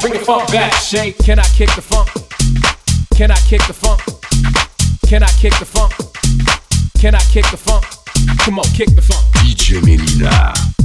Bring the funk back, shake. Can I kick the funk? Can I kick the funk? Can I kick the funk? Can I kick the funk? Come on, kick the funk. DJ Melina.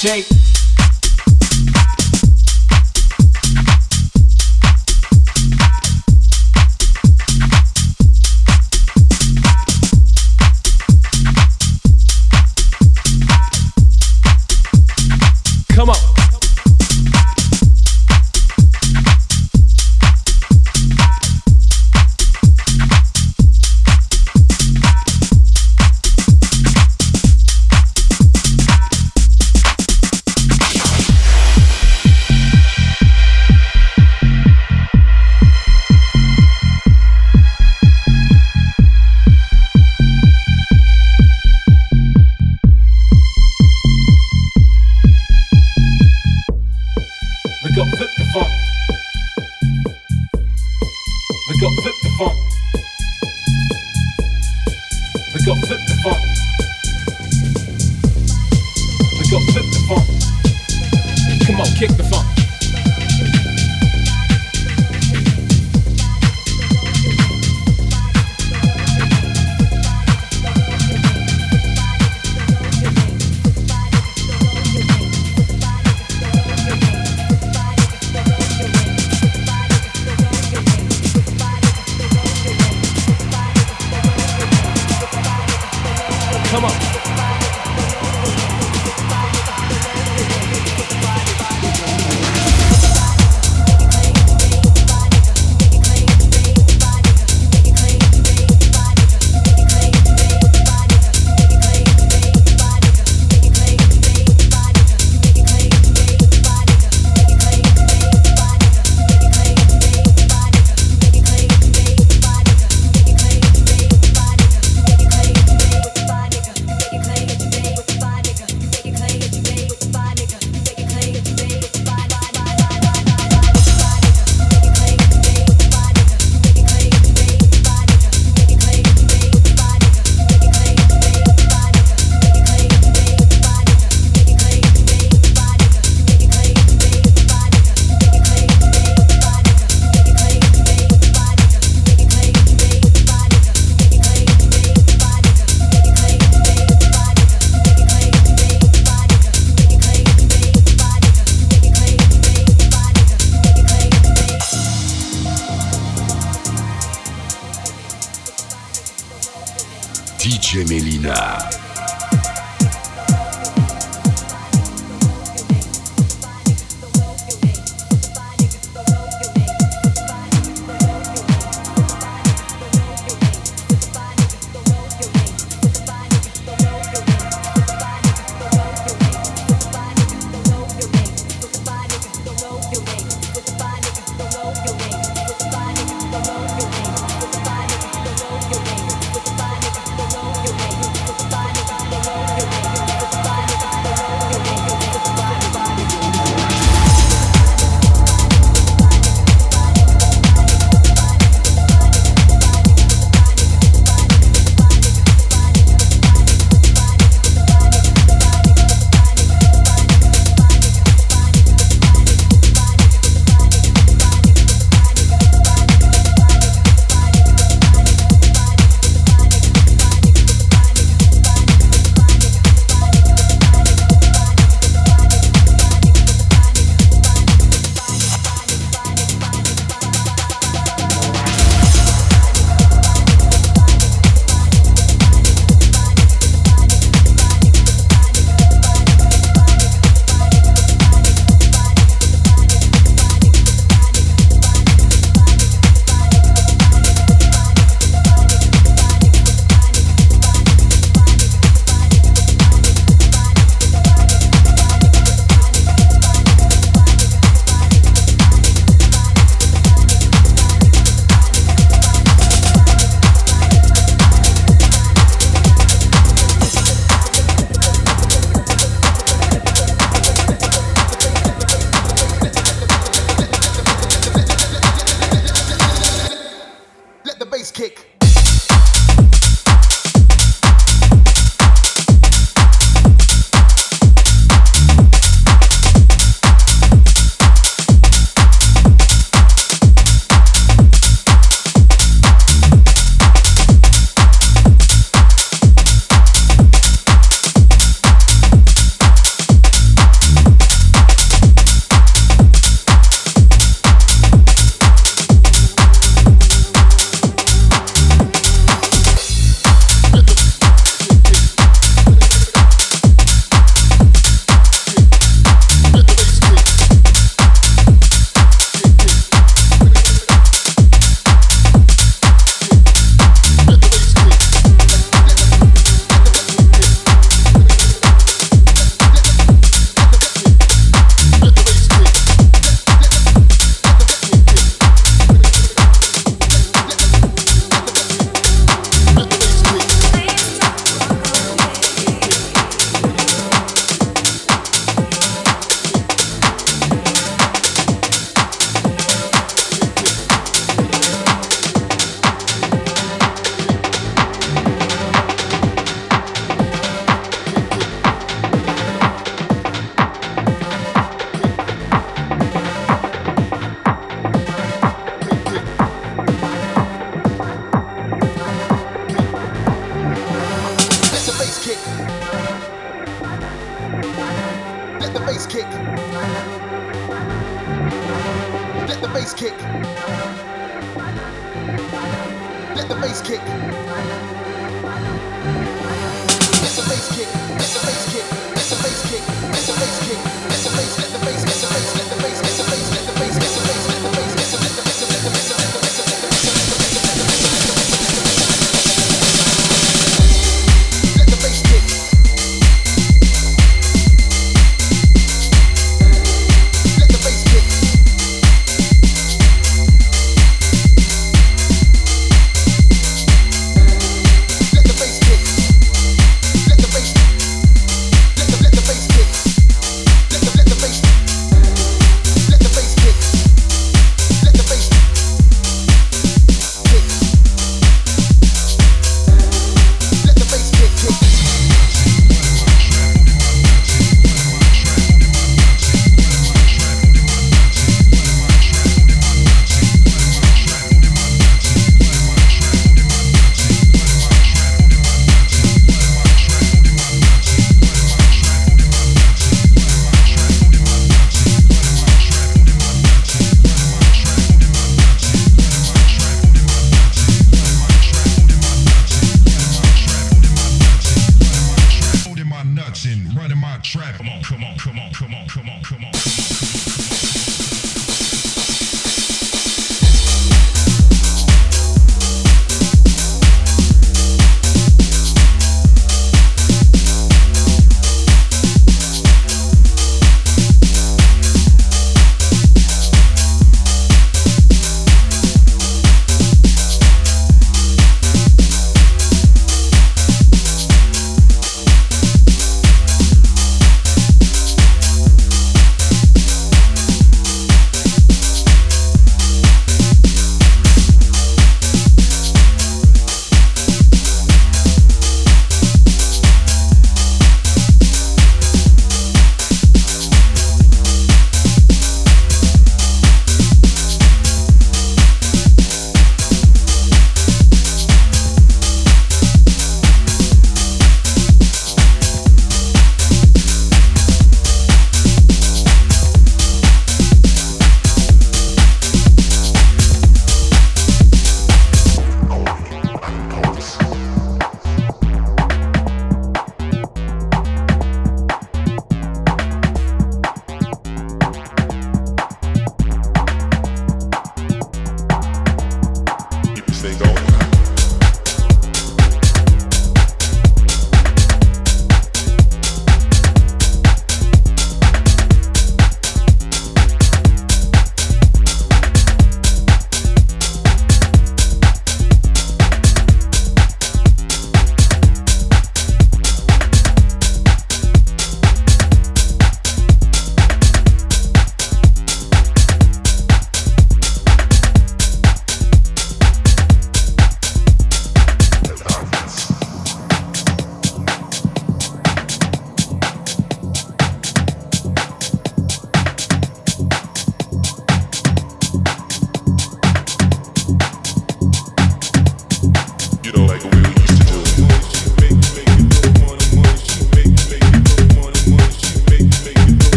shake. Come on.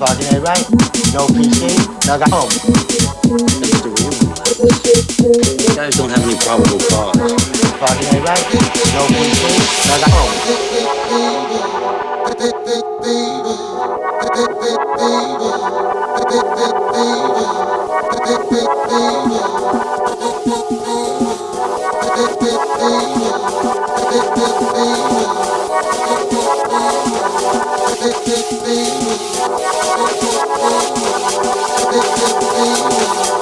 Party ain't right? No PC, no go home. That's the real one. You guys don't have any probable cause. Party ain't right? No PC, no go home. Thank you baby, baby, baby.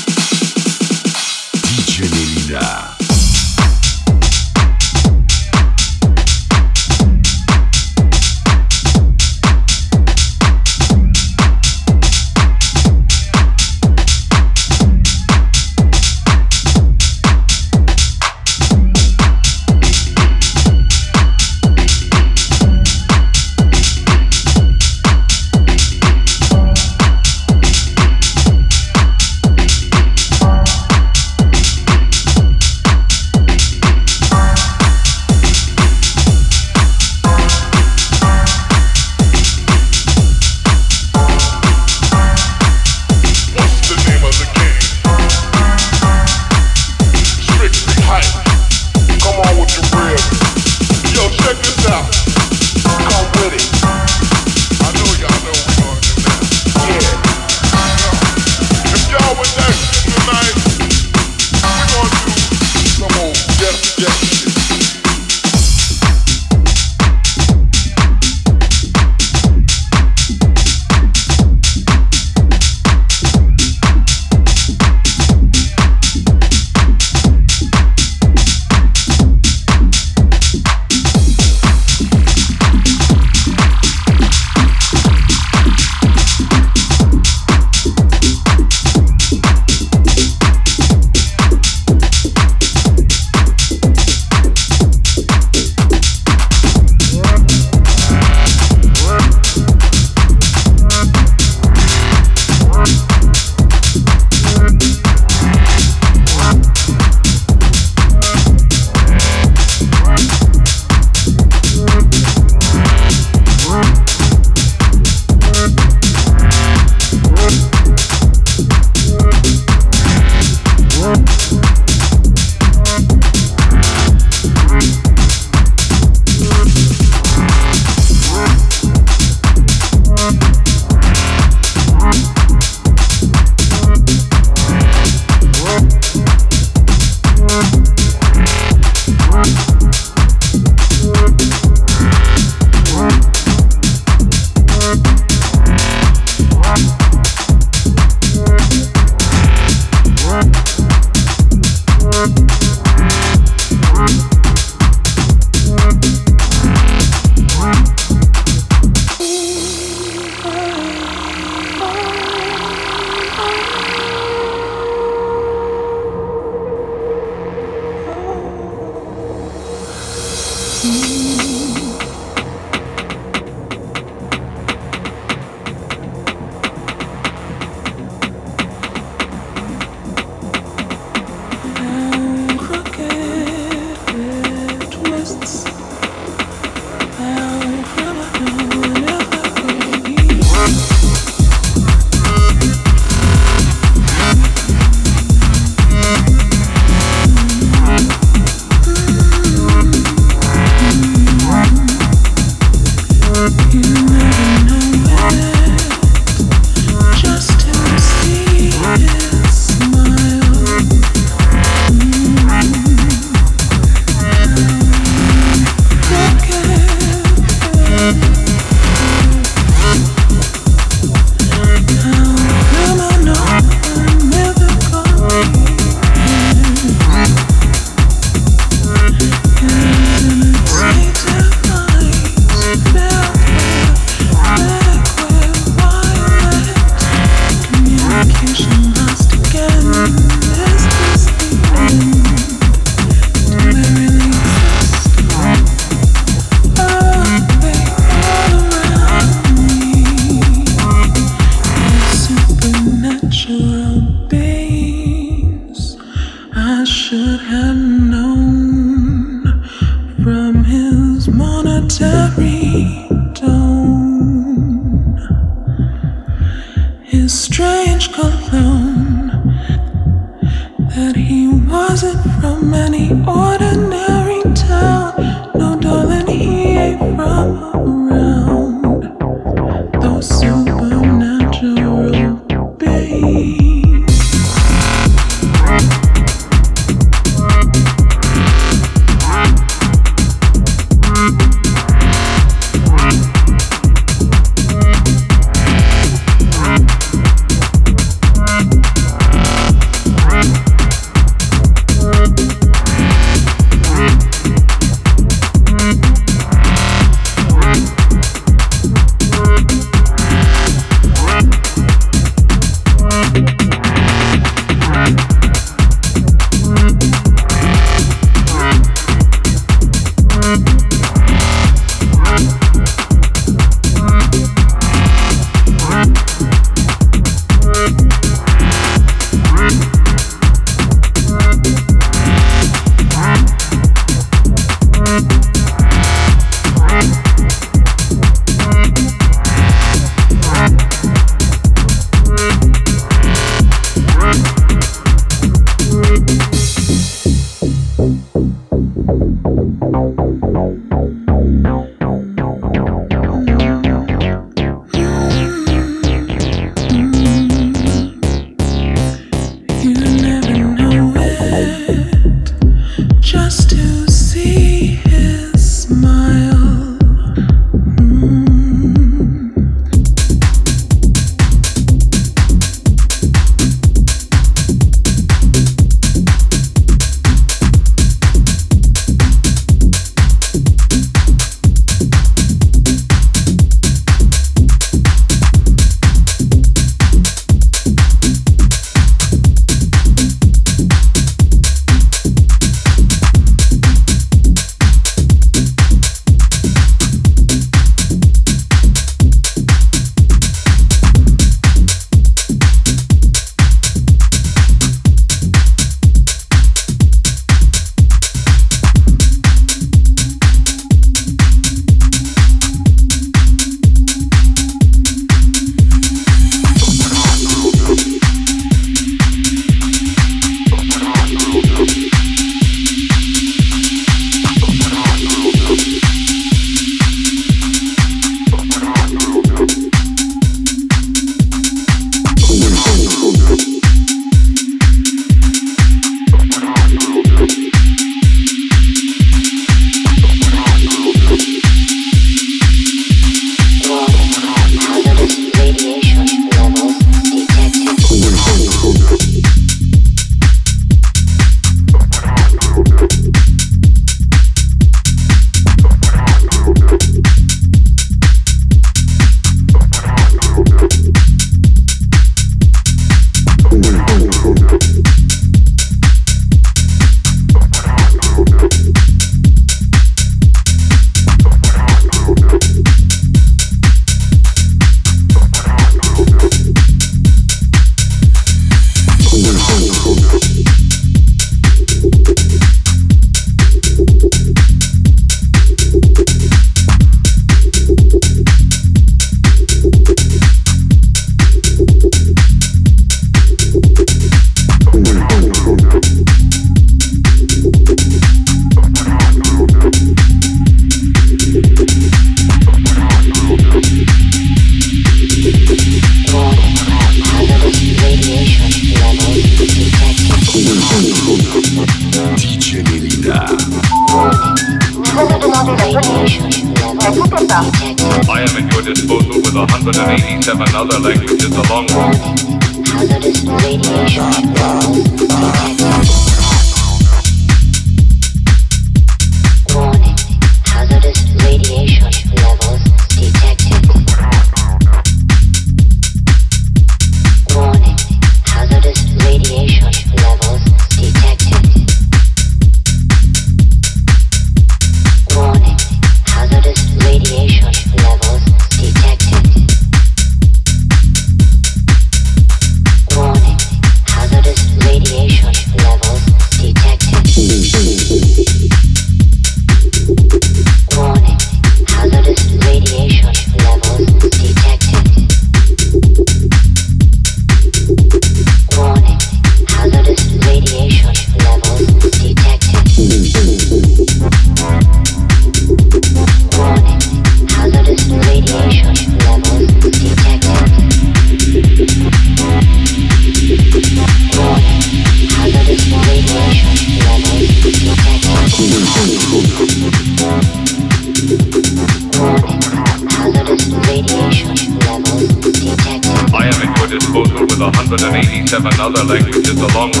187 other languages along with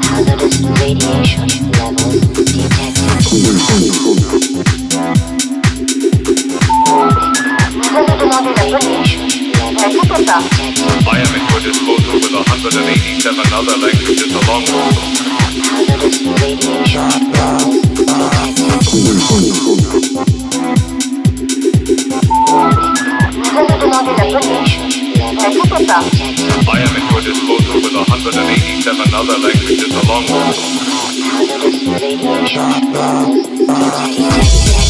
Positive radiation levels detected. I am at your disposal with 187 other languages along with Positive radiation levels detected. I am at your disposal with 187 other languages along with.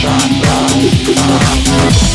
Shine bright.